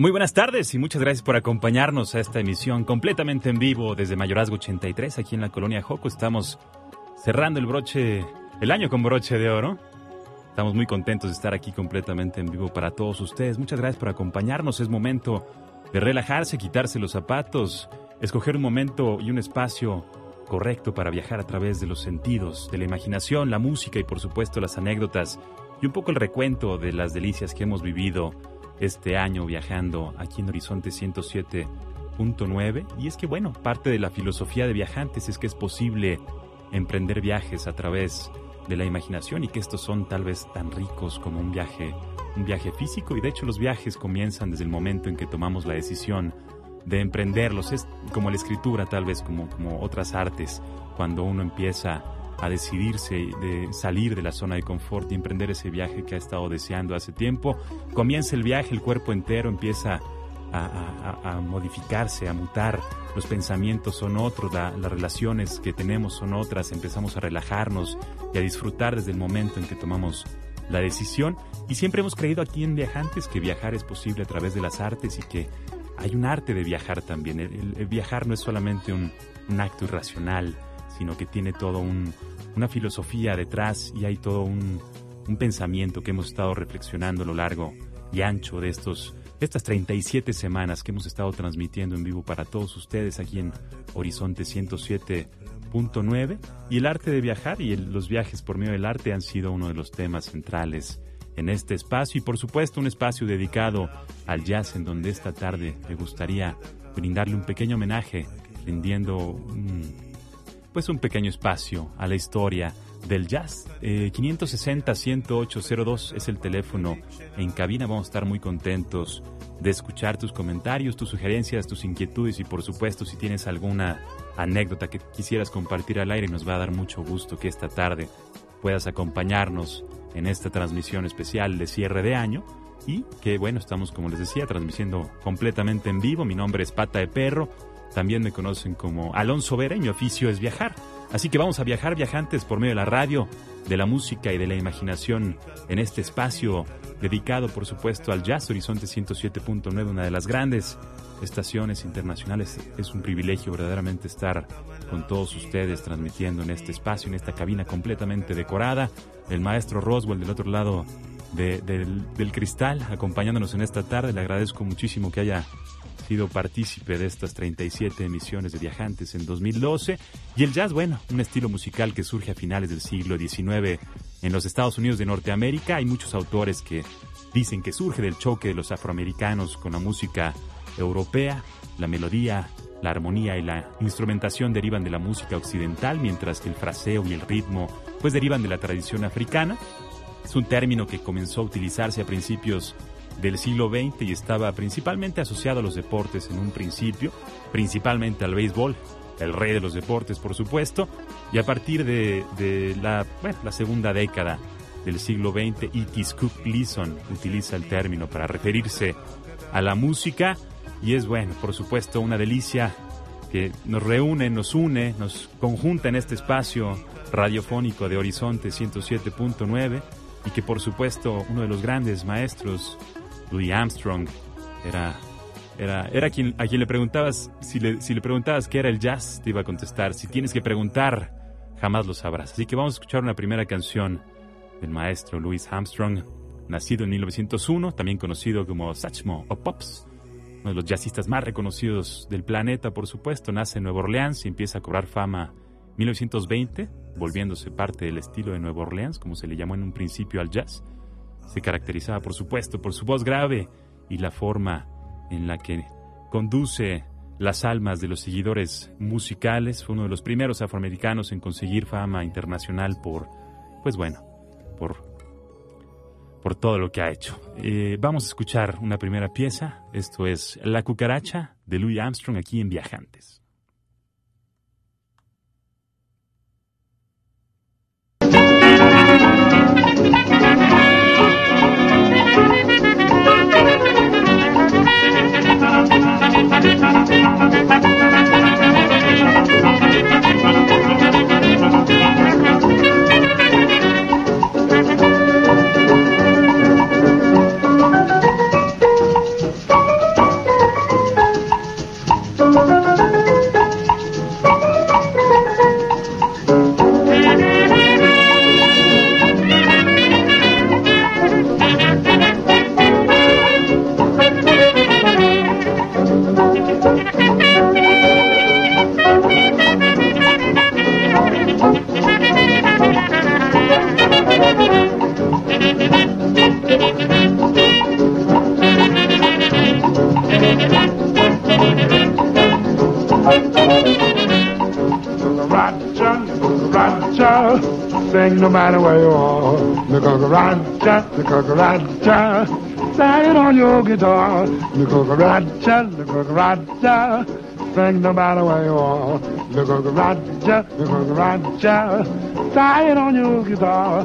Muy buenas tardes y muchas gracias por acompañarnos a esta emisión completamente en vivo desde Mayorazgo 83 aquí en la colonia Joco. Estamos cerrando el broche, el año con broche de oro. Estamos muy contentos de estar aquí completamente en vivo para todos ustedes. Muchas gracias por acompañarnos. Es momento de relajarse, quitarse los zapatos, escoger un momento y un espacio correcto para viajar a través de los sentidos, de la imaginación, la música y por supuesto las anécdotas y un poco el recuento de las delicias que hemos vivido este año viajando aquí en Horizonte 107.9. Y es que, bueno, parte de la filosofía de viajantes es que es posible emprender viajes a través de la imaginación y que estos son tal vez tan ricos como un viaje, un viaje físico. Y de hecho los viajes comienzan desde el momento en que tomamos la decisión de emprenderlos. Es como la escritura, tal vez como, como otras artes, cuando uno empieza a decidirse de salir de la zona de confort y emprender ese viaje que ha estado deseando hace tiempo. Comienza el viaje, el cuerpo entero empieza a, modificarse, a mutar, los pensamientos son otros, las relaciones que tenemos son otras, empezamos a relajarnos y a disfrutar desde el momento en que tomamos la decisión. Y siempre hemos creído aquí en Viajantes que viajar es posible a través de las artes y que hay un arte de viajar también. El, viajar no es solamente un, un acto irracional, sino que tiene todo una filosofía detrás y hay todo un, pensamiento que hemos estado reflexionando a lo largo y ancho de estos estas 37 semanas que hemos estado transmitiendo en vivo para todos ustedes aquí en Horizonte 107.9 y el arte de viajar y los viajes por medio del arte han sido uno de los temas centrales en este espacio. Y por supuesto un espacio dedicado al jazz en donde esta tarde me gustaría brindarle un pequeño homenaje rindiendo un pues un pequeño espacio a la historia del jazz. 560-10802 eh, es el teléfono en cabina. Vamos a estar muy contentos de escuchar tus comentarios, tus sugerencias, tus inquietudes y por supuesto si tienes alguna anécdota que quisieras compartir al aire, nos va a dar mucho gusto que esta tarde puedas acompañarnos en esta transmisión especial de cierre de año y que bueno, estamos como les decía transmitiendo completamente en vivo. Mi nombre es Pata de Perro también me conocen como Alonso Vera mi oficio es viajar. Así que vamos a viajar viajantes por medio de la radio, de la música y de la imaginación en este espacio dedicado por supuesto al Jazz Horizonte 107.9, una de las grandes estaciones internacionales. Es un privilegio verdaderamente estar con todos ustedes transmitiendo en este espacio, en esta cabina completamente decorada. El maestro Roswell del otro lado del cristal acompañándonos en esta tarde. Le agradezco muchísimo que haya sido partícipe de estas 37 emisiones de Viajantes en 2012. Y el jazz, bueno, un estilo musical que surge a finales del siglo XIX en los Estados Unidos de Norteamérica. Hay muchos autores que dicen que surge del choque de los afroamericanos con la música europea. La melodía, la armonía y la instrumentación derivan de la música occidental, mientras que el fraseo y el ritmo pues derivan de la tradición africana. Es un término que comenzó a utilizarse a principios del siglo XX y estaba principalmente asociado a los deportes en un principio, principalmente al béisbol, el rey de los deportes por supuesto, y a partir de, la, la segunda década del siglo XX, Itis Cook Gleason utiliza el término para referirse a la música y es bueno, por supuesto, una delicia que nos reúne, nos une, nos conjunta en este espacio radiofónico de Horizonte 107.9 y que por supuesto uno de los grandes maestros Louis Armstrong era, era, era quien, a quien le preguntabas, si le, si le preguntabas qué era el jazz, te iba a contestar. Si tienes que preguntar, jamás lo sabrás. Así que vamos a escuchar una primera canción del maestro Louis Armstrong, nacido en 1901, también conocido como Satchmo o Pops, uno de los jazzistas más reconocidos del planeta, por supuesto, nace en Nueva Orleans y empieza a cobrar fama en 1920, volviéndose parte del estilo de Nueva Orleans, como se le llamó en un principio al jazz. Se caracterizaba, por supuesto, por su voz grave y la forma en la que conduce las almas de los seguidores musicales. Fue uno de los primeros afroamericanos en conseguir fama internacional por, pues bueno, por, por todo lo que ha hecho. Eh, vamos a escuchar una primera pieza. Esto es La cucaracha de Louis Armstrong aquí en Viajantes. Thank you. The cucaracha, sing it on your guitar. The cucaracha, the cucaracha, sing no matter where you are. The cucaracha, the cucaracha, sing it on your guitar.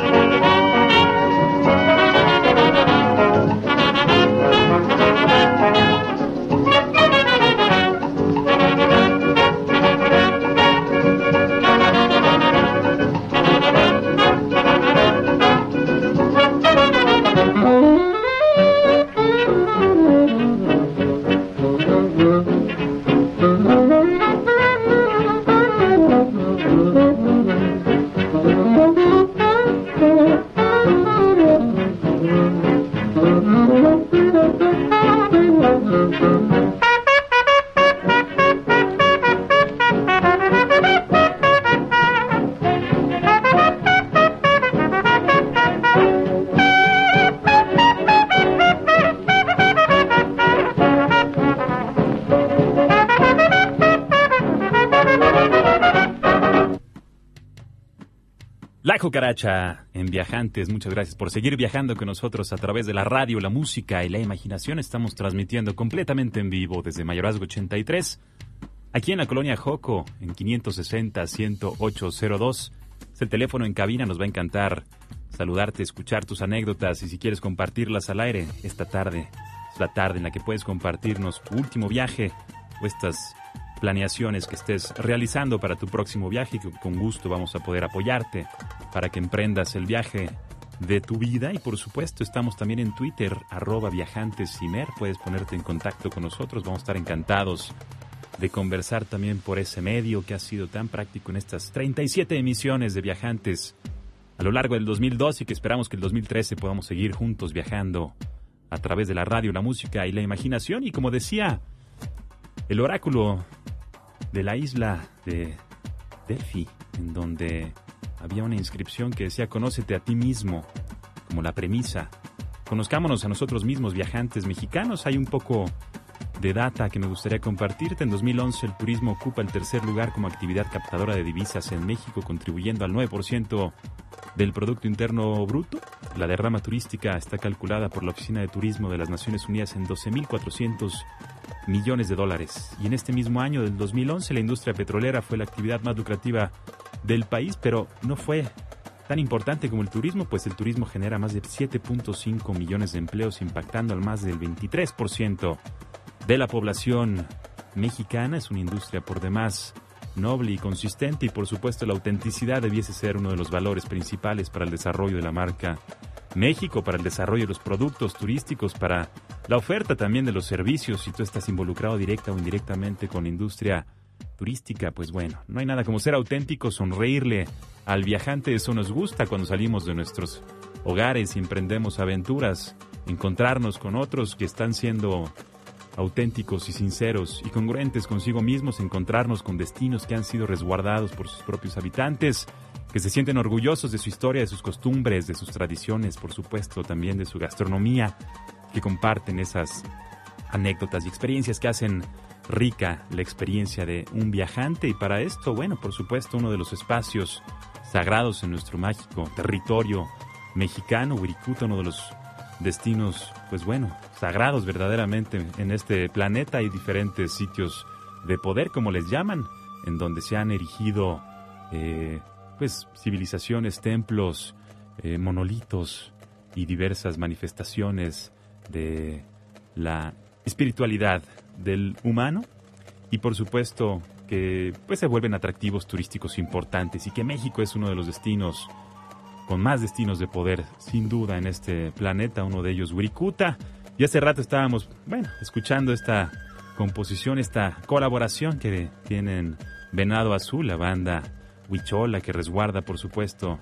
en Viajantes. Muchas gracias por seguir viajando con nosotros a través de la radio, la música y la imaginación. Estamos transmitiendo completamente en vivo desde Mayorazgo 83, aquí en la colonia Joco, en 560-10802. Es el teléfono en cabina, nos va a encantar saludarte, escuchar tus anécdotas y si quieres compartirlas al aire esta tarde. Es la tarde en la que puedes compartirnos tu último viaje o estas planeaciones que estés realizando para tu próximo viaje, que con gusto vamos a poder apoyarte para que emprendas el viaje de tu vida. Y por supuesto estamos también en Twitter arroba viajantesimer, puedes ponerte en contacto con nosotros, vamos a estar encantados de conversar también por ese medio que ha sido tan práctico en estas 37 emisiones de viajantes a lo largo del 2012 y que esperamos que el 2013 podamos seguir juntos viajando a través de la radio, la música y la imaginación. Y como decía el oráculo de la isla de Delphi, en donde había una inscripción que decía Conócete a ti mismo, como la premisa. Conozcámonos a nosotros mismos, viajantes mexicanos. Hay un poco de data que me gustaría compartirte. En 2011 el turismo ocupa el tercer lugar como actividad captadora de divisas en México, contribuyendo al 9% del Producto Interno Bruto. La derrama turística está calculada por la Oficina de Turismo de las Naciones Unidas en 12.400 millones de dólares. Y en este mismo año del 2011 la industria petrolera fue la actividad más lucrativa del país, pero no fue tan importante como el turismo, pues el turismo genera más de 7.5 millones de empleos, impactando al más del 23% de la población mexicana. Es una industria por demás noble y consistente y por supuesto la autenticidad debiese ser uno de los valores principales para el desarrollo de la marca México, para el desarrollo de los productos turísticos, para la oferta también de los servicios, si tú estás involucrado directa o indirectamente con la industria turística, pues bueno, no hay nada como ser auténtico, sonreírle al viajante, eso nos gusta cuando salimos de nuestros hogares y emprendemos aventuras, encontrarnos con otros que están siendo auténticos y sinceros y congruentes consigo mismos, encontrarnos con destinos que han sido resguardados por sus propios habitantes, que se sienten orgullosos de su historia, de sus costumbres, de sus tradiciones, por supuesto, también de su gastronomía, que comparten esas anécdotas y experiencias que hacen rica la experiencia de un viajante y para esto, bueno, por supuesto, uno de los espacios sagrados en nuestro mágico territorio mexicano, Wirikuta, uno de los destinos, pues bueno, sagrados verdaderamente en este planeta. Hay diferentes sitios de poder, como les llaman, en donde se han erigido, eh, pues, civilizaciones, templos, eh, monolitos y diversas manifestaciones de la espiritualidad del humano y por supuesto que pues se vuelven atractivos turísticos importantes y que México es uno de los destinos con más destinos de poder sin duda en este planeta, uno de ellos Wirikuta. Y hace rato estábamos, bueno, escuchando esta composición, esta colaboración que tienen Venado Azul, la banda Huichola que resguarda por supuesto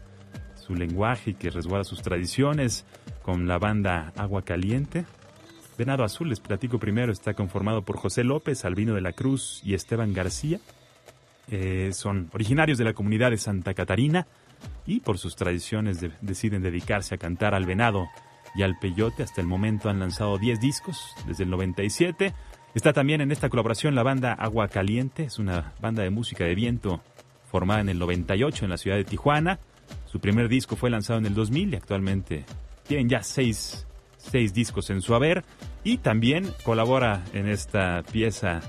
su lenguaje y que resguarda sus tradiciones con la banda Agua Caliente, Venado Azul, les platico primero, está conformado por José López, Albino de la Cruz y Esteban García. Eh, son originarios de la comunidad de Santa Catarina y por sus tradiciones deciden dedicarse a cantar al venado y al peyote. Hasta el momento han lanzado 10 discos desde el 97. Está también en esta colaboración la banda Agua Caliente, es una banda de música de viento formada en el 98 en la ciudad de Tijuana. Su primer disco fue lanzado en el 2000 y actualmente tienen ya seis seis discos en su haber y también colabora en esta pieza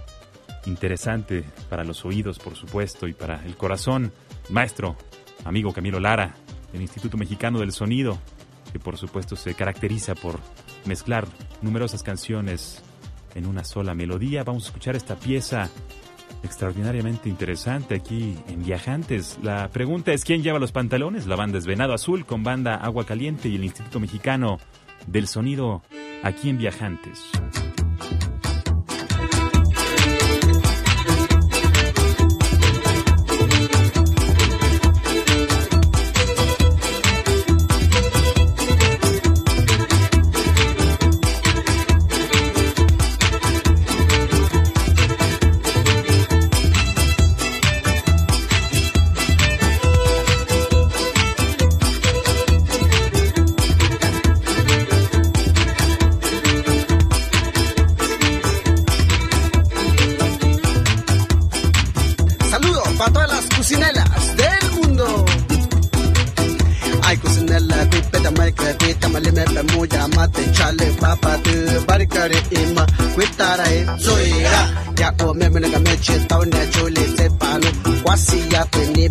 interesante para los oídos, por supuesto, y para el corazón, maestro, amigo Camilo Lara, del Instituto Mexicano del Sonido, que por supuesto se caracteriza por mezclar numerosas canciones en una sola melodía. Vamos a escuchar esta pieza extraordinariamente interesante aquí en Viajantes. La pregunta es quién lleva los pantalones. La banda es Venado Azul con banda Agua Caliente y el Instituto Mexicano del sonido aquí en Viajantes.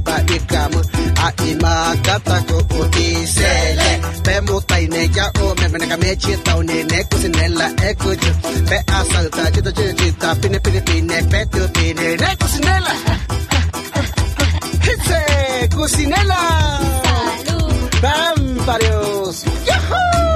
παρήκα μου Αίμα τα τάκω που τη σέλε Πέ μου τα είναι για ο με με νεκα με τσίτα Ο νενέ κουσινέλα έκουτζο Πέ ασάλτα και τα τσίτα τσίτα Πίνε πίνε πίνε πέ του πίνε Νε κουσινέλα Χίτσε κουσινέλα Παμπαριος Ιαχού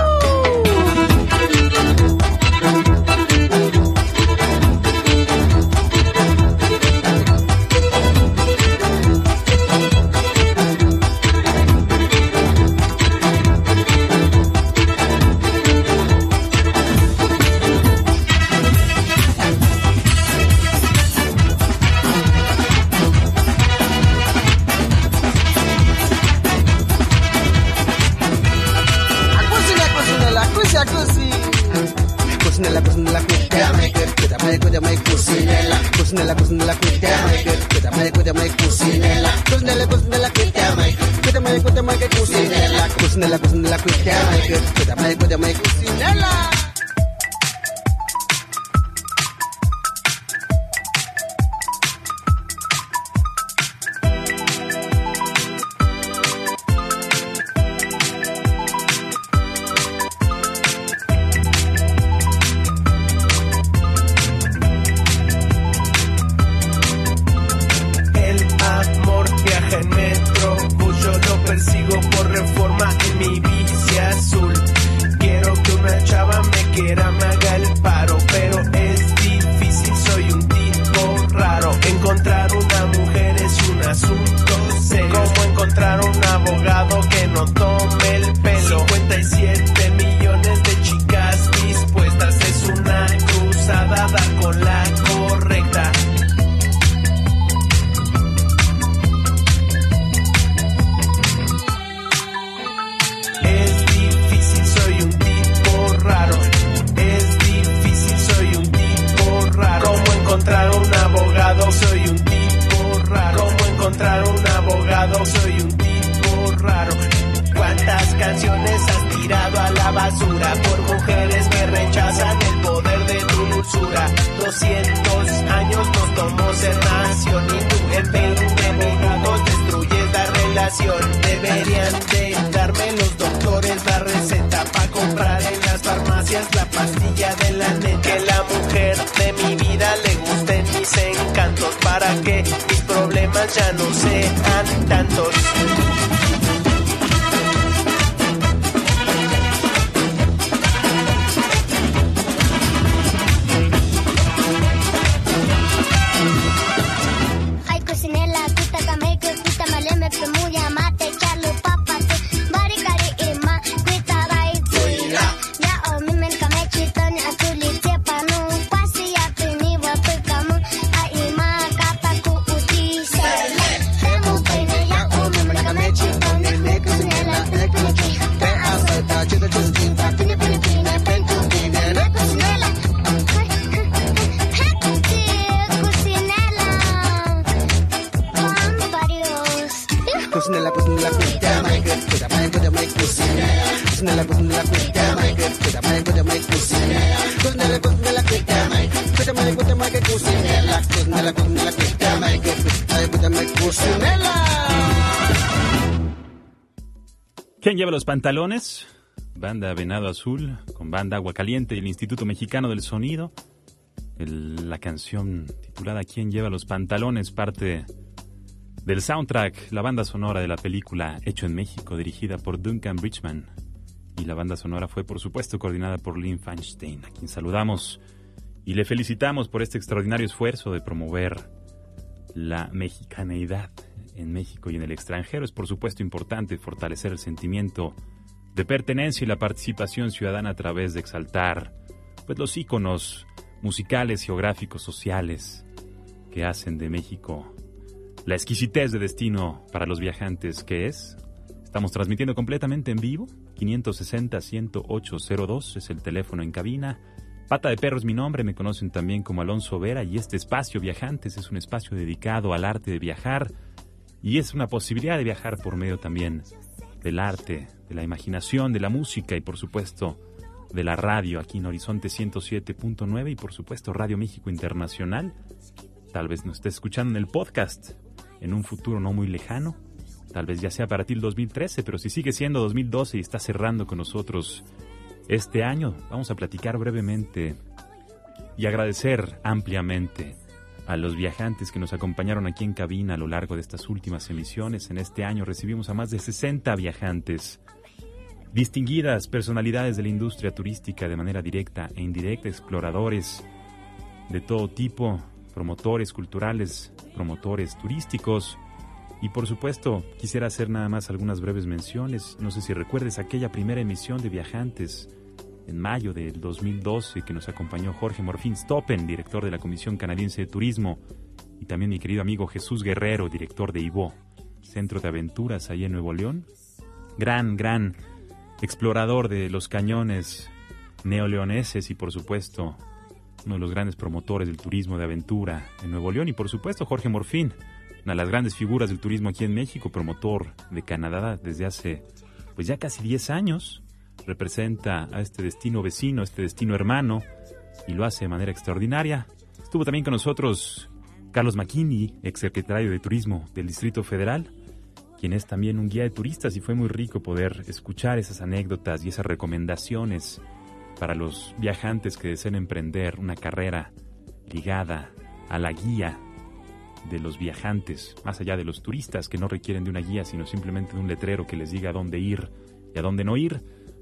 cocinela, cocinela, quítame, quítame, quítame, cocinela, cocinela, cocinela, quítame, quítame, quítame, cocinela, cocinela, cocinela, quítame, quítame, quítame, cocinela. ¿Quién lleva los pantalones? Banda Venado Azul, con banda Agua Caliente y el Instituto Mexicano del Sonido. la canción titulada ¿Quién lleva los pantalones? parte del soundtrack, la banda sonora de la película Hecho en México, dirigida por Duncan Bridgman. Y la banda sonora fue, por supuesto, coordinada por Lynn Feinstein, a quien saludamos y le felicitamos por este extraordinario esfuerzo de promover la mexicaneidad en México y en el extranjero. Es, por supuesto, importante fortalecer el sentimiento de pertenencia y la participación ciudadana a través de exaltar pues, los íconos musicales, geográficos, sociales que hacen de México la exquisitez de destino para los viajantes que es. Estamos transmitiendo completamente en vivo. 560-10802 es el teléfono en cabina. Pata de Perro es mi nombre, me conocen también como Alonso Vera y este espacio Viajantes es un espacio dedicado al arte de viajar y es una posibilidad de viajar por medio también del arte, de la imaginación, de la música y por supuesto de la radio aquí en Horizonte 107.9 y por supuesto Radio México Internacional. Tal vez nos esté escuchando en el podcast en un futuro no muy lejano. Tal vez ya sea para ti el 2013, pero si sigue siendo 2012 y está cerrando con nosotros este año, vamos a platicar brevemente y agradecer ampliamente a los viajantes que nos acompañaron aquí en cabina a lo largo de estas últimas emisiones. En este año recibimos a más de 60 viajantes, distinguidas personalidades de la industria turística de manera directa e indirecta, exploradores de todo tipo, promotores culturales, promotores turísticos. Y por supuesto, quisiera hacer nada más algunas breves menciones. No sé si recuerdes aquella primera emisión de Viajantes en mayo del 2012 que nos acompañó Jorge Morfín Stoppen, director de la Comisión Canadiense de Turismo, y también mi querido amigo Jesús Guerrero, director de IVO, Centro de Aventuras ahí en Nuevo León. Gran, gran explorador de los cañones neoleoneses y por supuesto uno de los grandes promotores del turismo de aventura en Nuevo León y por supuesto Jorge Morfín, una de las grandes figuras del turismo aquí en México, promotor de Canadá desde hace pues ya casi 10 años, representa a este destino vecino, este destino hermano y lo hace de manera extraordinaria. Estuvo también con nosotros Carlos ex exsecretario de Turismo del Distrito Federal, quien es también un guía de turistas y fue muy rico poder escuchar esas anécdotas y esas recomendaciones para los viajantes que deseen emprender una carrera ligada a la guía de los viajantes, más allá de los turistas que no requieren de una guía, sino simplemente de un letrero que les diga a dónde ir y a dónde no ir.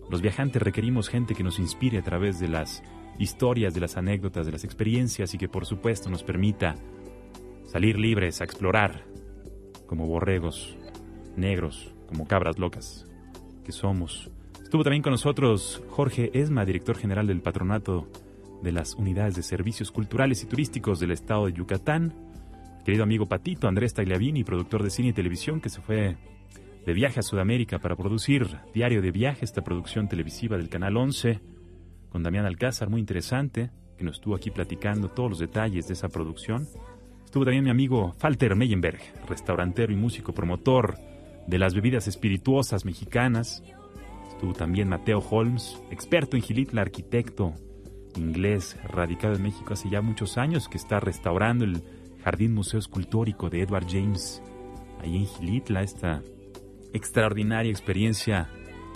Los viajantes requerimos gente que nos inspire a través de las historias, de las anécdotas, de las experiencias y que por supuesto nos permita salir libres a explorar como borregos negros, como cabras locas que somos Estuvo también con nosotros Jorge Esma, director general del Patronato de las Unidades de Servicios Culturales y Turísticos del Estado de Yucatán. Querido amigo Patito, Andrés Tagliavini, productor de cine y televisión, que se fue de viaje a Sudamérica para producir Diario de Viaje, esta producción televisiva del Canal 11, con Damián Alcázar, muy interesante, que nos estuvo aquí platicando todos los detalles de esa producción. Estuvo también mi amigo Falter Meyenberg, restaurantero y músico promotor de las bebidas espirituosas mexicanas. Estuvo también Mateo Holmes, experto en Gilitla, arquitecto inglés, radicado en México hace ya muchos años, que está restaurando el Jardín Museo Escultórico de Edward James, ahí en Gilitla, esta extraordinaria experiencia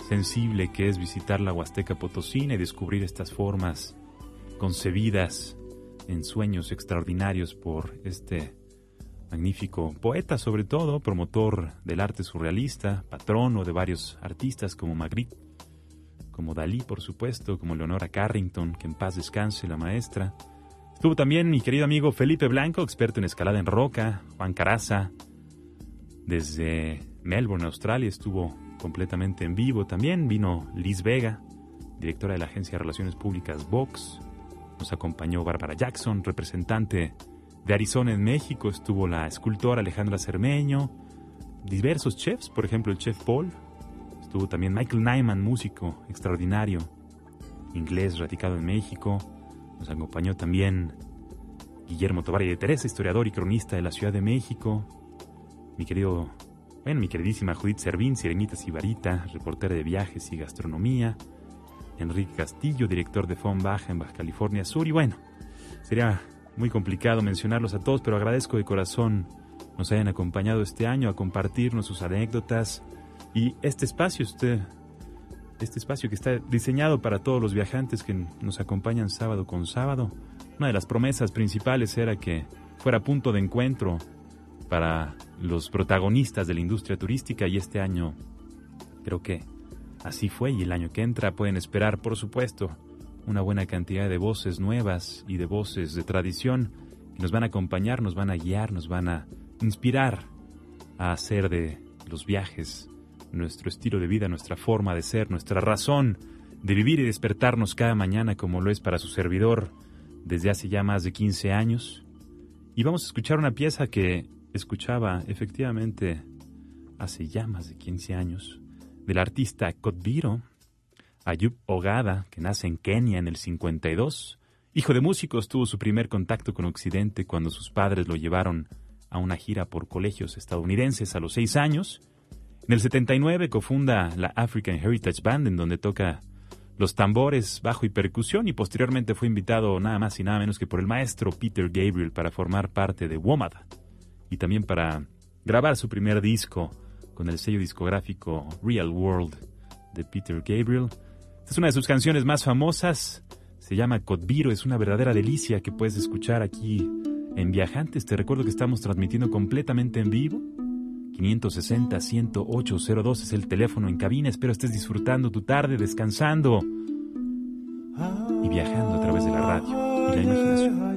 sensible que es visitar la Huasteca Potosina y descubrir estas formas concebidas en sueños extraordinarios por este magnífico poeta, sobre todo, promotor del arte surrealista, patrono de varios artistas como Magritte, como Dalí, por supuesto, como Leonora Carrington, que en paz descanse la maestra. Estuvo también mi querido amigo Felipe Blanco, experto en escalada en roca, Juan Caraza, desde Melbourne, Australia, estuvo completamente en vivo. También vino Liz Vega, directora de la Agencia de Relaciones Públicas Vox. Nos acompañó Bárbara Jackson, representante de Arizona en México. Estuvo la escultora Alejandra Cermeño. Diversos chefs, por ejemplo el chef Paul. Estuvo también Michael Nyman, músico extraordinario, inglés radicado en México. Nos acompañó también Guillermo Tobar de Teresa, historiador y cronista de la Ciudad de México. Mi querido bueno, mi queridísima Judith Servín, Sirenita Sibarita, reportera de viajes y gastronomía. Enrique Castillo, director de FON Baja en Baja California Sur. Y bueno, sería muy complicado mencionarlos a todos, pero agradezco de corazón nos hayan acompañado este año a compartirnos sus anécdotas. Y este espacio, este, este espacio que está diseñado para todos los viajantes que nos acompañan sábado con sábado. Una de las promesas principales era que fuera punto de encuentro para los protagonistas de la industria turística y este año creo que así fue y el año que entra pueden esperar, por supuesto, una buena cantidad de voces nuevas y de voces de tradición que nos van a acompañar, nos van a guiar, nos van a inspirar a hacer de los viajes nuestro estilo de vida, nuestra forma de ser, nuestra razón de vivir y despertarnos cada mañana como lo es para su servidor desde hace ya más de 15 años. Y vamos a escuchar una pieza que escuchaba efectivamente hace ya más de 15 años del artista Kotbiro, Ayub Ogada, que nace en Kenia en el 52. Hijo de músicos, tuvo su primer contacto con Occidente cuando sus padres lo llevaron a una gira por colegios estadounidenses a los seis años. En el 79 cofunda la African Heritage Band, en donde toca los tambores, bajo y percusión, y posteriormente fue invitado nada más y nada menos que por el maestro Peter Gabriel para formar parte de WOMAD, y también para grabar su primer disco con el sello discográfico Real World de Peter Gabriel. Esta es una de sus canciones más famosas, se llama Codviro, es una verdadera delicia que puedes escuchar aquí en Viajantes. Te recuerdo que estamos transmitiendo completamente en vivo. 560-108-02 es el teléfono en cabina. Espero estés disfrutando tu tarde, descansando y viajando a través de la radio y la imaginación.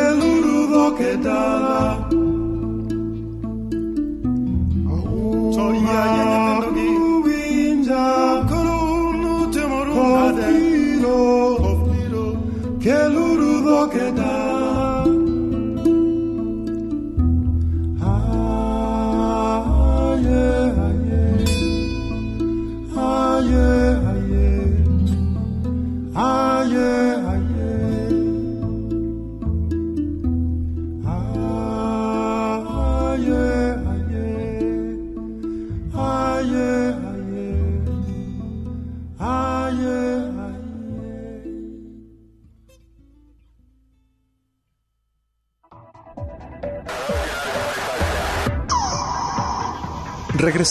eluru roketala Ubinja Kolunu temuru Kofiro Keluru roketala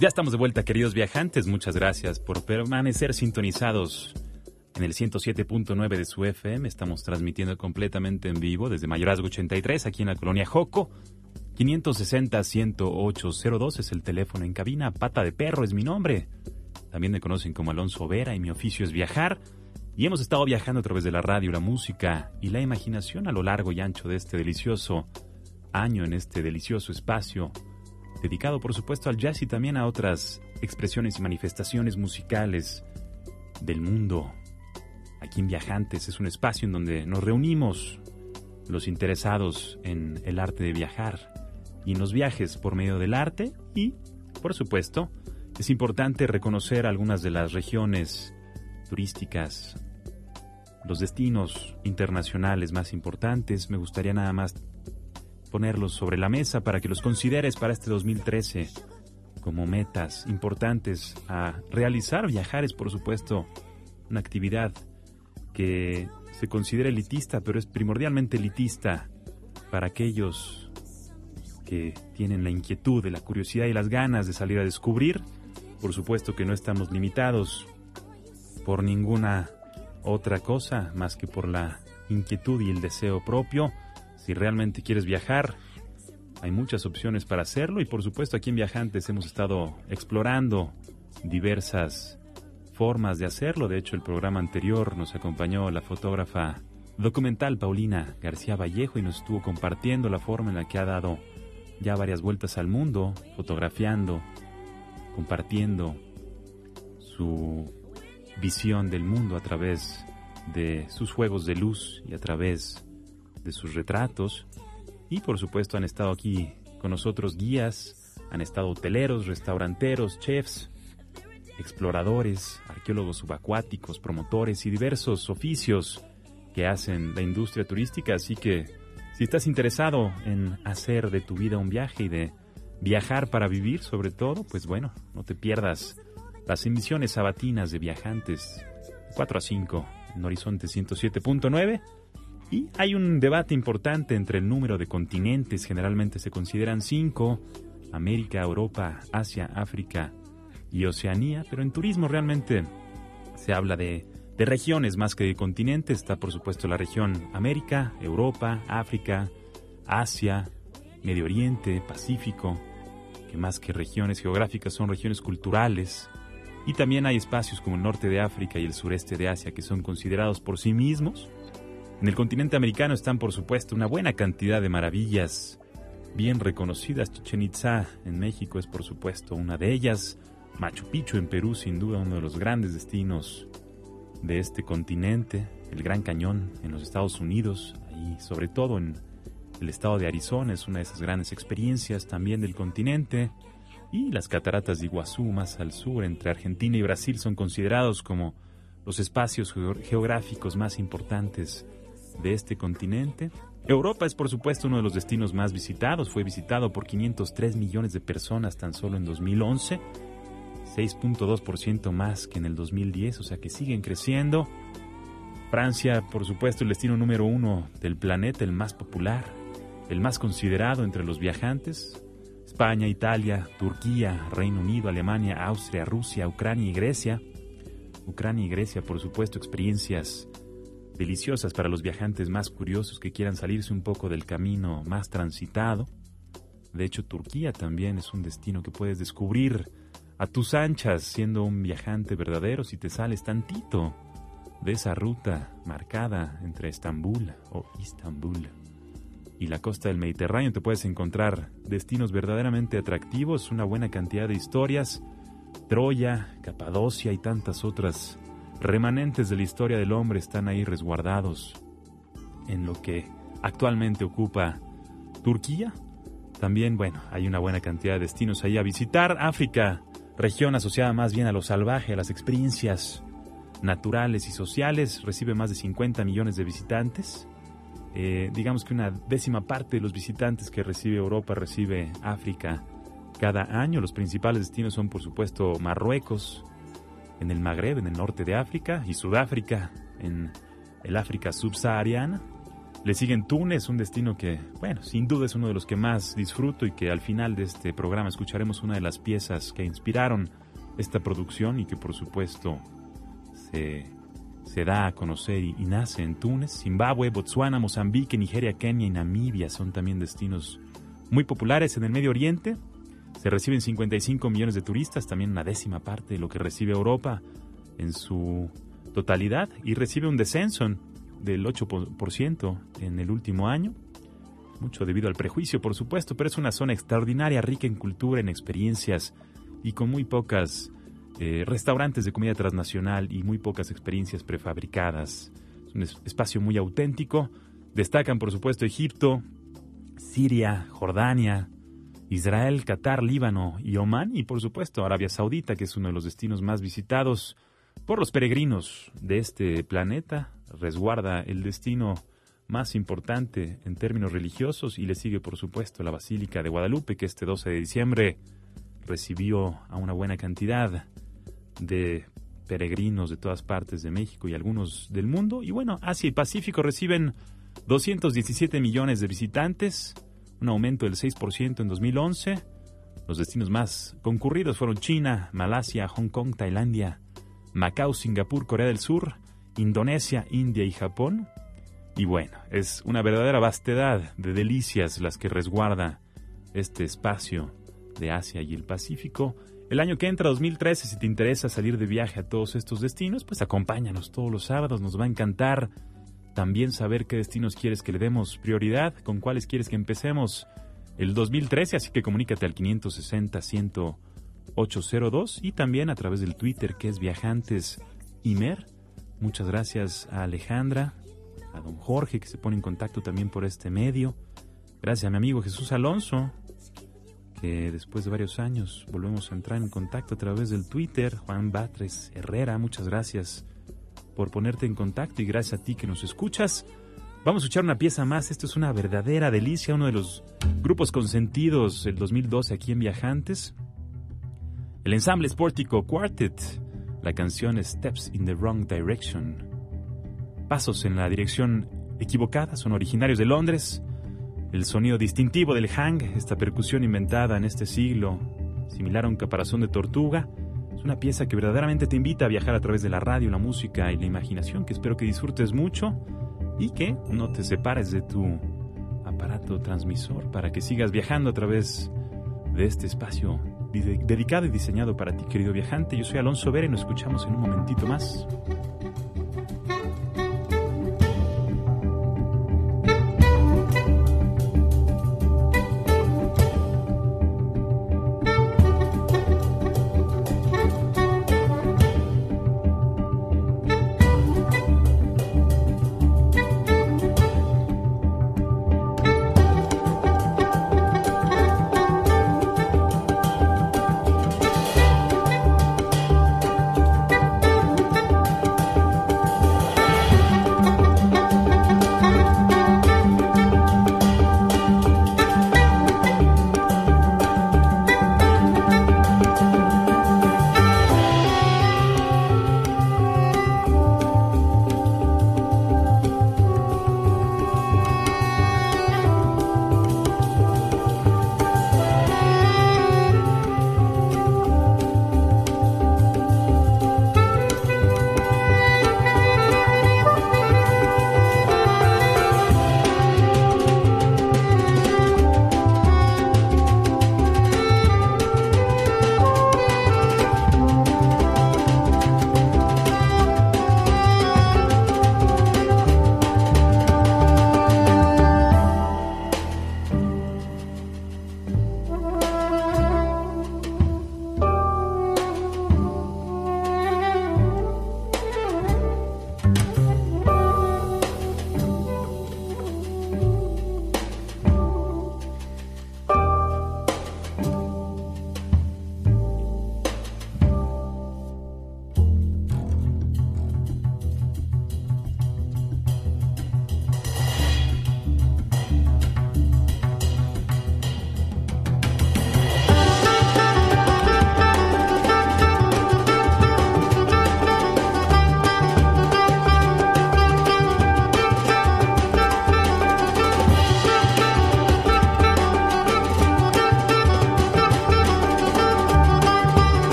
Ya estamos de vuelta, queridos viajantes. Muchas gracias por permanecer sintonizados en el 107.9 de su FM. Estamos transmitiendo completamente en vivo desde Mayorazgo 83, aquí en la colonia Joco. 560-10802 es el teléfono en cabina. Pata de perro es mi nombre. También me conocen como Alonso Vera y mi oficio es viajar. Y hemos estado viajando a través de la radio, la música y la imaginación a lo largo y ancho de este delicioso año, en este delicioso espacio dedicado por supuesto al jazz y también a otras expresiones y manifestaciones musicales del mundo. Aquí en Viajantes es un espacio en donde nos reunimos los interesados en el arte de viajar y en los viajes por medio del arte y, por supuesto, es importante reconocer algunas de las regiones turísticas, los destinos internacionales más importantes. Me gustaría nada más ponerlos sobre la mesa para que los consideres para este 2013 como metas importantes a realizar. Viajar es, por supuesto, una actividad que se considera elitista, pero es primordialmente elitista para aquellos que tienen la inquietud, la curiosidad y las ganas de salir a descubrir. Por supuesto que no estamos limitados por ninguna otra cosa más que por la inquietud y el deseo propio si realmente quieres viajar, hay muchas opciones para hacerlo y por supuesto aquí en Viajantes hemos estado explorando diversas formas de hacerlo. De hecho, el programa anterior nos acompañó la fotógrafa documental Paulina García Vallejo y nos estuvo compartiendo la forma en la que ha dado ya varias vueltas al mundo, fotografiando, compartiendo su visión del mundo a través de sus juegos de luz y a través de sus retratos. Y por supuesto han estado aquí con nosotros guías, han estado hoteleros, restauranteros, chefs, exploradores, arqueólogos subacuáticos, promotores y diversos oficios que hacen la industria turística. Así que si estás interesado en hacer de tu vida un viaje y de viajar para vivir sobre todo, pues bueno, no te pierdas las emisiones sabatinas de viajantes 4 a 5 en Horizonte 107.9 y hay un debate importante entre el número de continentes, generalmente se consideran cinco, América, Europa, Asia, África y Oceanía, pero en turismo realmente se habla de, de regiones más que de continentes. Está por supuesto la región América, Europa, África, Asia, Medio Oriente, Pacífico, que más que regiones geográficas son regiones culturales. Y también hay espacios como el norte de África y el sureste de Asia que son considerados por sí mismos. En el continente americano están por supuesto una buena cantidad de maravillas bien reconocidas. Chichen Itza en México es por supuesto una de ellas. Machu Picchu en Perú sin duda uno de los grandes destinos de este continente. El Gran Cañón en los Estados Unidos, y sobre todo en el estado de Arizona es una de esas grandes experiencias también del continente. Y las cataratas de Iguazú más al sur entre Argentina y Brasil son considerados como los espacios geográficos más importantes de este continente. Europa es por supuesto uno de los destinos más visitados, fue visitado por 503 millones de personas tan solo en 2011, 6.2% más que en el 2010, o sea que siguen creciendo. Francia, por supuesto, el destino número uno del planeta, el más popular, el más considerado entre los viajantes. España, Italia, Turquía, Reino Unido, Alemania, Austria, Rusia, Ucrania y Grecia. Ucrania y Grecia, por supuesto, experiencias deliciosas para los viajantes más curiosos que quieran salirse un poco del camino más transitado. De hecho, Turquía también es un destino que puedes descubrir a tus anchas siendo un viajante verdadero si te sales tantito de esa ruta marcada entre Estambul o Istambul y la costa del Mediterráneo. Te puedes encontrar destinos verdaderamente atractivos, una buena cantidad de historias, Troya, Capadocia y tantas otras remanentes de la historia del hombre están ahí resguardados en lo que actualmente ocupa Turquía. También, bueno, hay una buena cantidad de destinos ahí a visitar. África, región asociada más bien a lo salvaje, a las experiencias naturales y sociales, recibe más de 50 millones de visitantes. Eh, digamos que una décima parte de los visitantes que recibe Europa recibe África cada año. Los principales destinos son, por supuesto, Marruecos, en el Magreb, en el norte de África, y Sudáfrica, en el África subsahariana. Le siguen Túnez, un destino que, bueno, sin duda es uno de los que más disfruto y que al final de este programa escucharemos una de las piezas que inspiraron esta producción y que por supuesto se, da a conocer y, y nace en Túnez. Zimbabue, Botswana, Mozambique, Nigeria, Kenia y Namibia son también destinos muy populares en el Medio Oriente. Se reciben 55 millones de turistas, también una décima parte de lo que recibe Europa en su totalidad, y recibe un descenso del 8% en el último año, mucho debido al prejuicio, por supuesto, pero es una zona extraordinaria, rica en cultura, en experiencias y con muy pocas eh, restaurantes de comida transnacional y muy pocas experiencias prefabricadas. Es un espacio muy auténtico. Destacan, por supuesto, Egipto, Siria, Jordania, Israel, Qatar, Líbano y Omán y por supuesto Arabia Saudita, que es uno de los destinos más visitados por los peregrinos de este planeta, resguarda el destino más importante en términos religiosos y le sigue por supuesto la Basílica de Guadalupe, que este 12 de diciembre recibió a una buena cantidad de peregrinos de todas partes de México y algunos del mundo. Y bueno, Asia y Pacífico reciben 217 millones de visitantes, un aumento del 6% en 2011. Los destinos más concurridos fueron China, Malasia, Hong Kong, Tailandia, Macao, Singapur, Corea del Sur, Indonesia, India y Japón. Y bueno, es una verdadera vastedad de delicias las que resguarda este espacio de Asia y el Pacífico. El año que entra, 2013, si te interesa salir de viaje a todos estos destinos, pues acompáñanos todos los sábados, nos va a encantar también saber qué destinos quieres que le demos prioridad, con cuáles quieres que empecemos el 2013, así que comunícate al 560 10802 y también a través del Twitter que es Viajantes Imer. Muchas gracias a Alejandra, a don Jorge que se pone en contacto también por este medio. Gracias a mi amigo Jesús Alonso, que después de varios años volvemos a entrar en contacto a través del Twitter. Juan Batres Herrera, muchas gracias por ponerte en contacto y gracias a ti que nos escuchas. Vamos a escuchar una pieza más. Esto es una verdadera delicia, uno de los grupos consentidos del 2012 aquí en Viajantes. El ensamble Sportico Quartet. La canción Steps in the Wrong Direction. Pasos en la dirección equivocada son originarios de Londres. El sonido distintivo del hang, esta percusión inventada en este siglo, similar a un caparazón de tortuga, Es una pieza que verdaderamente te invita a viajar a través de la radio, la música y la imaginación, que espero que disfrutes mucho y que no te separes de tu aparato transmisor para que sigas viajando a través de este espacio dedicado y diseñado para ti, querido viajante. Yo soy Alonso Vera y nos escuchamos en un momentito más.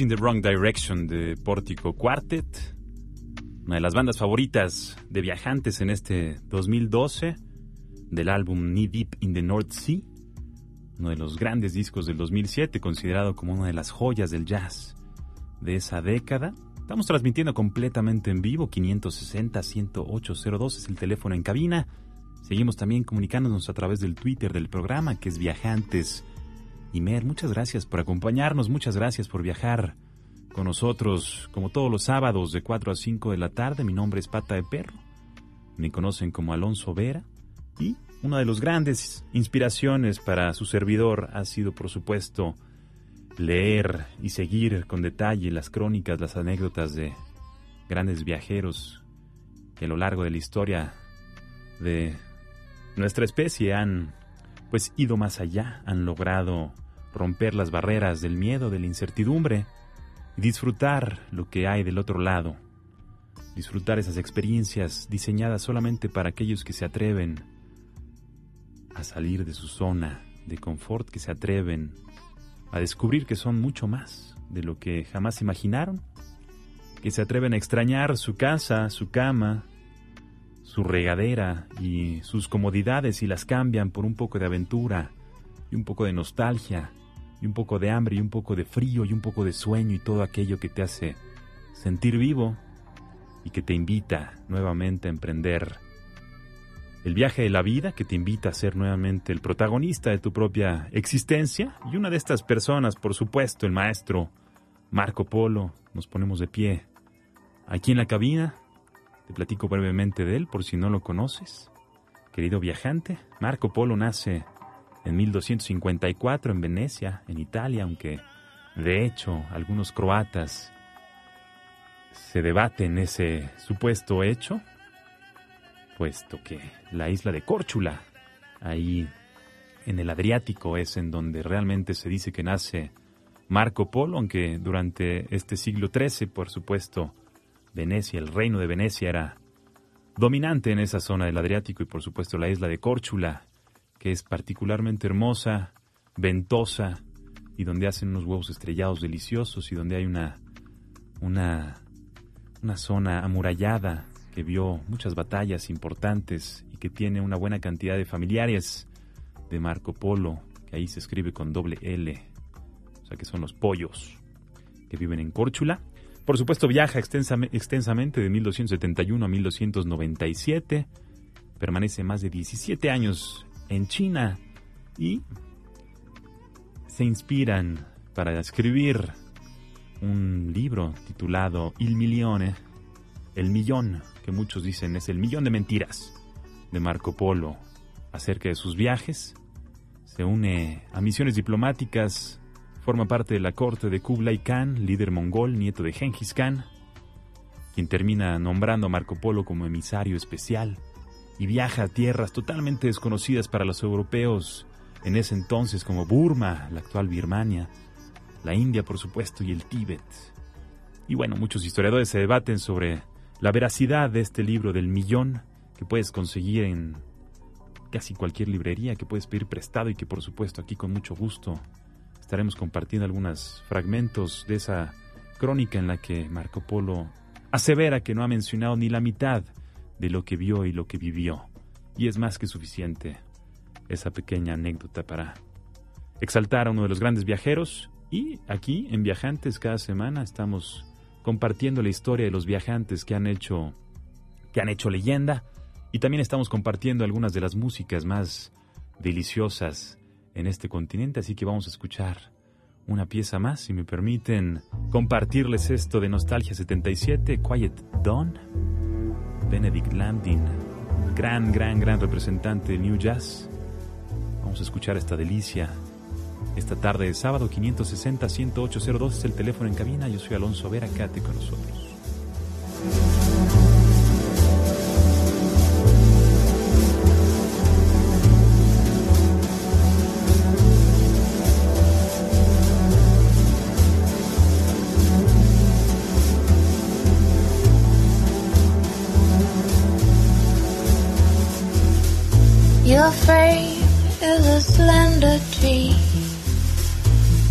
In the Wrong Direction de Portico Quartet, una de las bandas favoritas de viajantes en este 2012, del álbum Knee Deep in the North Sea, uno de los grandes discos del 2007, considerado como una de las joyas del jazz de esa década. Estamos transmitiendo completamente en vivo, 560-10802 es el teléfono en cabina. Seguimos también comunicándonos a través del Twitter del programa, que es Viajantes Imer, muchas gracias por acompañarnos, muchas gracias por viajar con nosotros como todos los sábados de 4 a 5 de la tarde. Mi nombre es Pata de Perro, me conocen como Alonso Vera y una de las grandes inspiraciones para su servidor ha sido por supuesto leer y seguir con detalle las crónicas, las anécdotas de grandes viajeros que a lo largo de la historia de nuestra especie han pues ido más allá, han logrado romper las barreras del miedo, de la incertidumbre y disfrutar lo que hay del otro lado. Disfrutar esas experiencias diseñadas solamente para aquellos que se atreven a salir de su zona de confort, que se atreven a descubrir que son mucho más de lo que jamás imaginaron, que se atreven a extrañar su casa, su cama, su regadera y sus comodidades y las cambian por un poco de aventura y un poco de nostalgia y un poco de hambre y un poco de frío y un poco de sueño y todo aquello que te hace sentir vivo y que te invita nuevamente a emprender el viaje de la vida, que te invita a ser nuevamente el protagonista de tu propia existencia. Y una de estas personas, por supuesto, el maestro Marco Polo, nos ponemos de pie aquí en la cabina. Te platico brevemente de él por si no lo conoces. Querido viajante, Marco Polo nace en 1254 en Venecia, en Italia, aunque de hecho algunos croatas se debaten ese supuesto hecho, puesto que la isla de Córchula, ahí en el Adriático, es en donde realmente se dice que nace Marco Polo, aunque durante este siglo XIII, por supuesto, Venecia, el reino de Venecia era dominante en esa zona del Adriático y por supuesto la isla de Córchula que es particularmente hermosa, ventosa y donde hacen unos huevos estrellados deliciosos y donde hay una, una, una zona amurallada que vio muchas batallas importantes y que tiene una buena cantidad de familiares de Marco Polo, que ahí se escribe con doble L, o sea que son los pollos que viven en Córchula. Por supuesto viaja extensamente de 1271 a 1297, permanece más de 17 años en China y se inspiran para escribir un libro titulado Il Milione, el millón, que muchos dicen es el millón de mentiras de Marco Polo acerca de sus viajes. Se une a misiones diplomáticas, forma parte de la corte de Kublai Khan, líder mongol, nieto de Genghis Khan, quien termina nombrando a Marco Polo como emisario especial y viaja a tierras totalmente desconocidas para los europeos en ese entonces como Burma, la actual Birmania, la India por supuesto y el Tíbet. Y bueno, muchos historiadores se debaten sobre la veracidad de este libro del millón que puedes conseguir en casi cualquier librería, que puedes pedir prestado y que por supuesto aquí con mucho gusto estaremos compartiendo algunos fragmentos de esa crónica en la que Marco Polo asevera que no ha mencionado ni la mitad de lo que vio y lo que vivió. Y es más que suficiente esa pequeña anécdota para exaltar a uno de los grandes viajeros. Y aquí en Viajantes cada semana estamos compartiendo la historia de los viajantes que han hecho que han hecho leyenda y también estamos compartiendo algunas de las músicas más deliciosas en este continente, así que vamos a escuchar una pieza más, si me permiten compartirles esto de Nostalgia 77, Quiet Dawn. Benedict Landin, gran, gran, gran representante del New Jazz. Vamos a escuchar esta delicia esta tarde de sábado 560-10802 es el teléfono en cabina. Yo soy Alonso Vera, quédate con nosotros. your frame is a slender tree,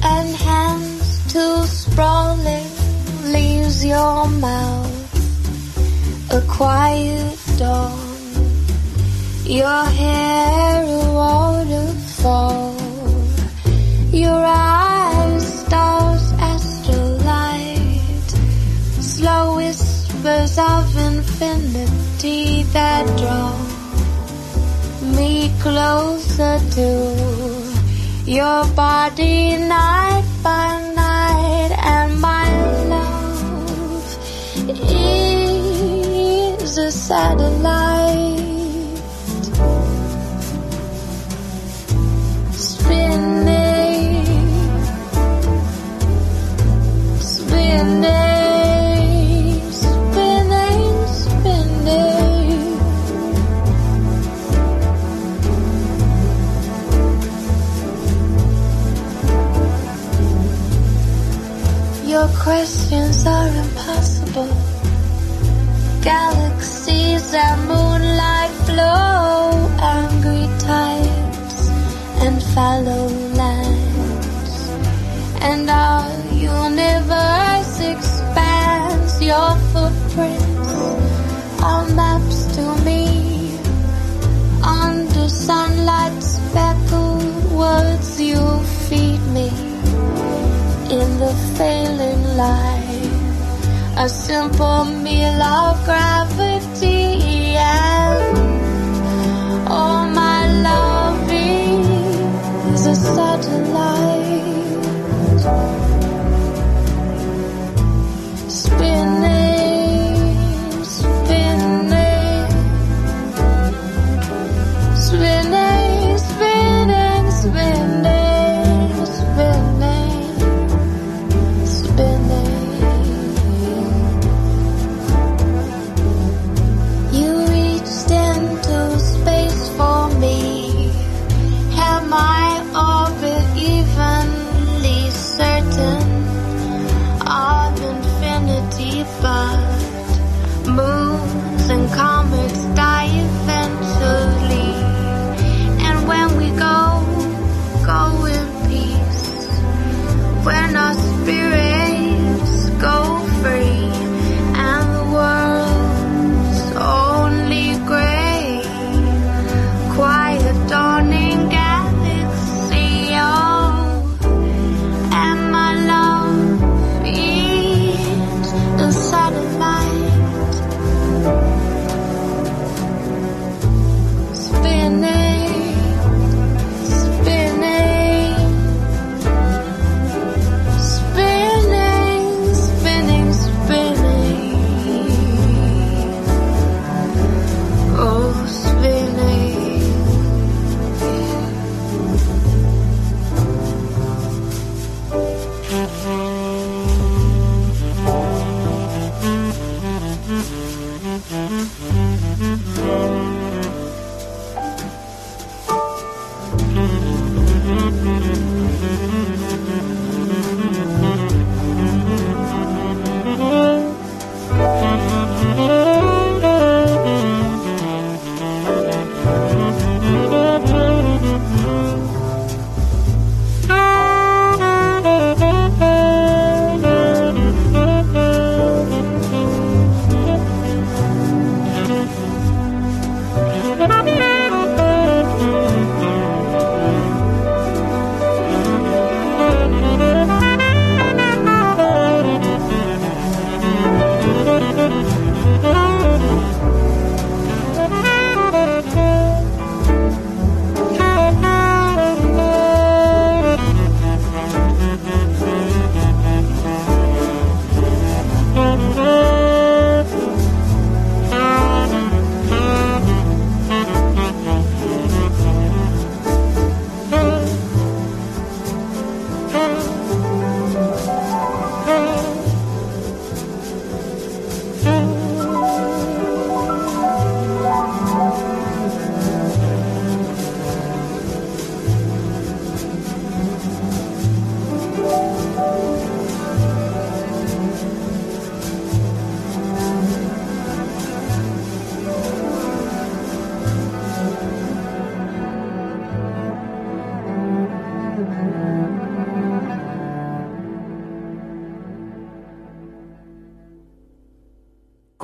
and hands too sprawling leaves your mouth a quiet dawn. Your hair a waterfall, your eyes stars astrolight, slow whispers of infinity that draw me closer to your body night by night and my love is a satellite spinning spinning are impossible. Galaxies and moonlight flow, angry tides and fallow lands. And our universe expands your footprints are maps to me. Under sunlight speckled words you feed me in the failing light. A simple meal of gravity and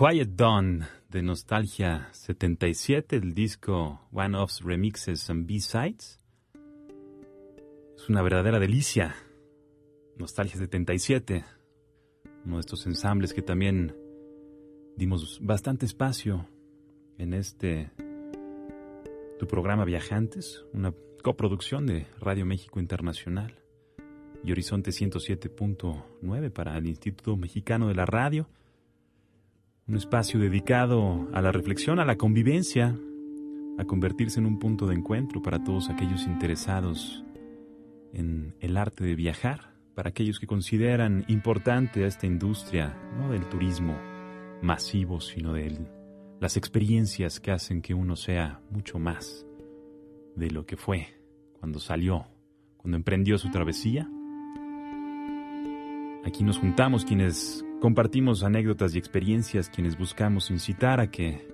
Quiet Dawn de Nostalgia 77, el disco One Off's Remixes and B-Sides. Es una verdadera delicia. Nostalgia 77, uno de estos ensambles que también dimos bastante espacio en este tu programa Viajantes, una coproducción de Radio México Internacional y Horizonte 107.9 para el Instituto Mexicano de la Radio un espacio dedicado a la reflexión, a la convivencia, a convertirse en un punto de encuentro para todos aquellos interesados en el arte de viajar, para aquellos que consideran importante a esta industria, no del turismo masivo, sino de las experiencias que hacen que uno sea mucho más de lo que fue cuando salió, cuando emprendió su travesía. Aquí nos juntamos quienes Compartimos anécdotas y experiencias quienes buscamos incitar a que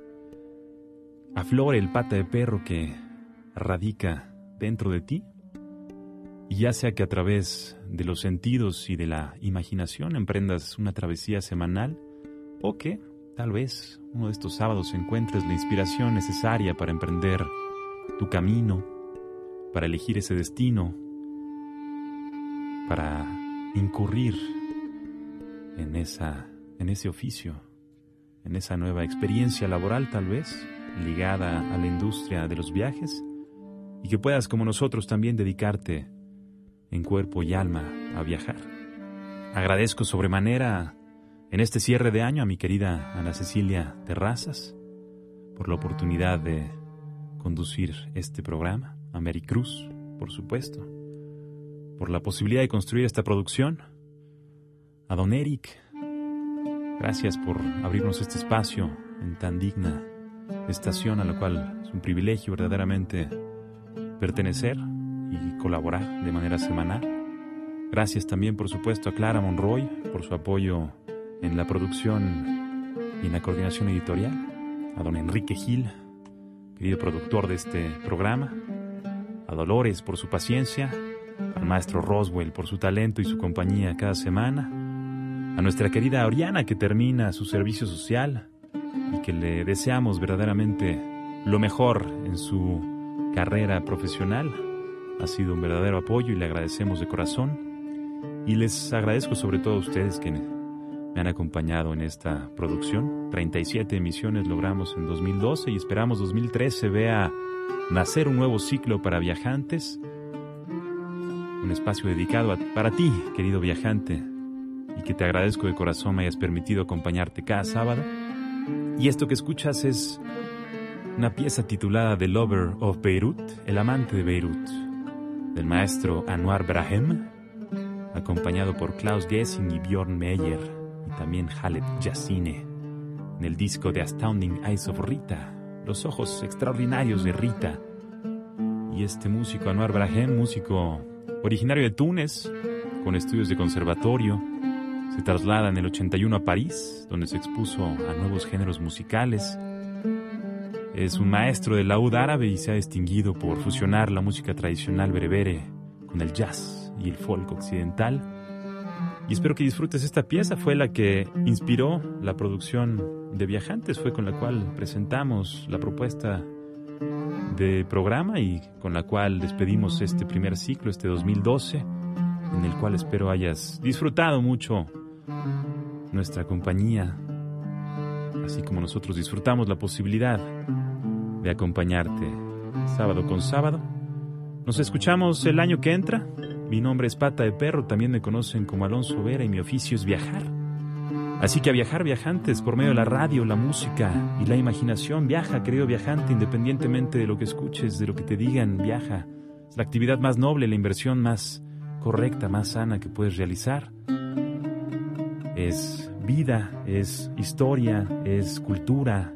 aflore el pata de perro que radica dentro de ti, y ya sea que a través de los sentidos y de la imaginación emprendas una travesía semanal, o que tal vez uno de estos sábados encuentres la inspiración necesaria para emprender tu camino, para elegir ese destino, para incurrir en, esa, en ese oficio, en esa nueva experiencia laboral tal vez, ligada a la industria de los viajes, y que puedas como nosotros también dedicarte en cuerpo y alma a viajar. Agradezco sobremanera en este cierre de año a mi querida Ana Cecilia Terrazas por la oportunidad de conducir este programa, a Mary Cruz, por supuesto, por la posibilidad de construir esta producción, a don Eric. Gracias por abrirnos este espacio en tan digna estación a la cual es un privilegio verdaderamente pertenecer y colaborar de manera semanal. Gracias también, por supuesto, a Clara Monroy por su apoyo en la producción y en la coordinación editorial, a don Enrique Gil, querido productor de este programa, a Dolores por su paciencia, al maestro Roswell por su talento y su compañía cada semana, a nuestra querida Oriana que termina su servicio social y que le deseamos verdaderamente lo mejor en su carrera profesional. Ha sido un verdadero apoyo y le agradecemos de corazón. Y les agradezco sobre todo a ustedes que me han acompañado en esta producción. 37 emisiones logramos en 2012 y esperamos 2013 vea nacer un nuevo ciclo para viajantes. Un espacio dedicado para ti, querido viajante, y que te agradezco de corazón me hayas permitido acompañarte cada sábado. Y esto que escuchas es una pieza titulada The Lover of Beirut, El amante de Beirut, del maestro Anwar Brahem, acompañado por Klaus Gessing y Bjorn Meyer, y también Halet Yassine, en el disco de Astounding Eyes of Rita, Los ojos extraordinarios de Rita. Y este músico Anwar Brahem, músico originario de Túnez, con estudios de conservatorio, se traslada en el 81 a París, donde se expuso a nuevos géneros musicales. Es un maestro del laúd árabe y se ha distinguido por fusionar la música tradicional berebere con el jazz y el folk occidental. Y espero que disfrutes esta pieza, fue la que inspiró la producción de Viajantes, fue con la cual presentamos la propuesta de programa y con la cual despedimos este primer ciclo, este 2012, en el cual espero hayas disfrutado mucho nuestra compañía, así como nosotros disfrutamos la posibilidad de acompañarte sábado con sábado. Nos escuchamos el año que entra. Mi nombre es Pata de Perro, también me conocen como Alonso Vera y mi oficio es viajar. Así que a viajar viajantes por medio de la radio, la música y la imaginación. Viaja, querido viajante, independientemente de lo que escuches, de lo que te digan, viaja. Es la actividad más noble, la inversión más correcta, más sana que puedes realizar es vida, es historia, es cultura,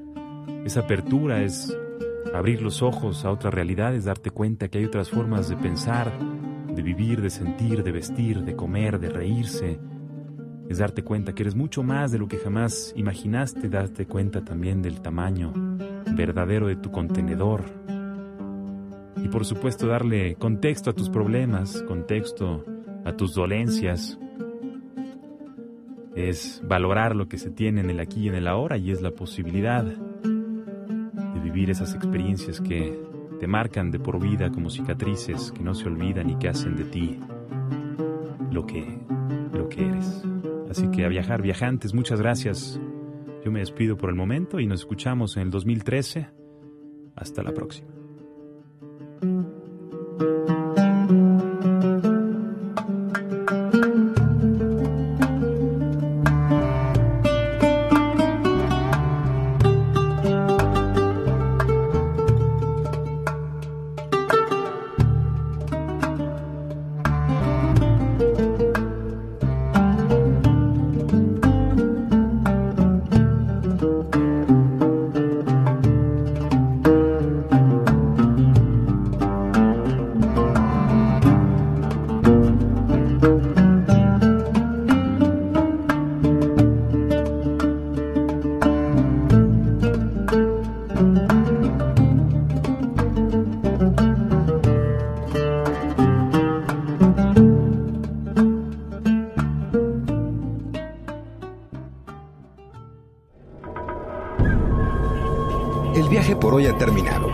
es apertura, es abrir los ojos a otras realidades, darte cuenta que hay otras formas de pensar, de vivir, de sentir, de vestir, de comer, de reírse. Es darte cuenta que eres mucho más de lo que jamás imaginaste, darte cuenta también del tamaño verdadero de tu contenedor. Y por supuesto darle contexto a tus problemas, contexto a tus dolencias, es valorar lo que se tiene en el aquí y en el ahora y es la posibilidad de vivir esas experiencias que te marcan de por vida como cicatrices que no se olvidan y que hacen de ti lo que, lo que eres. Así que a viajar, viajantes, muchas gracias. Yo me despido por el momento y nos escuchamos en el 2013. Hasta la próxima.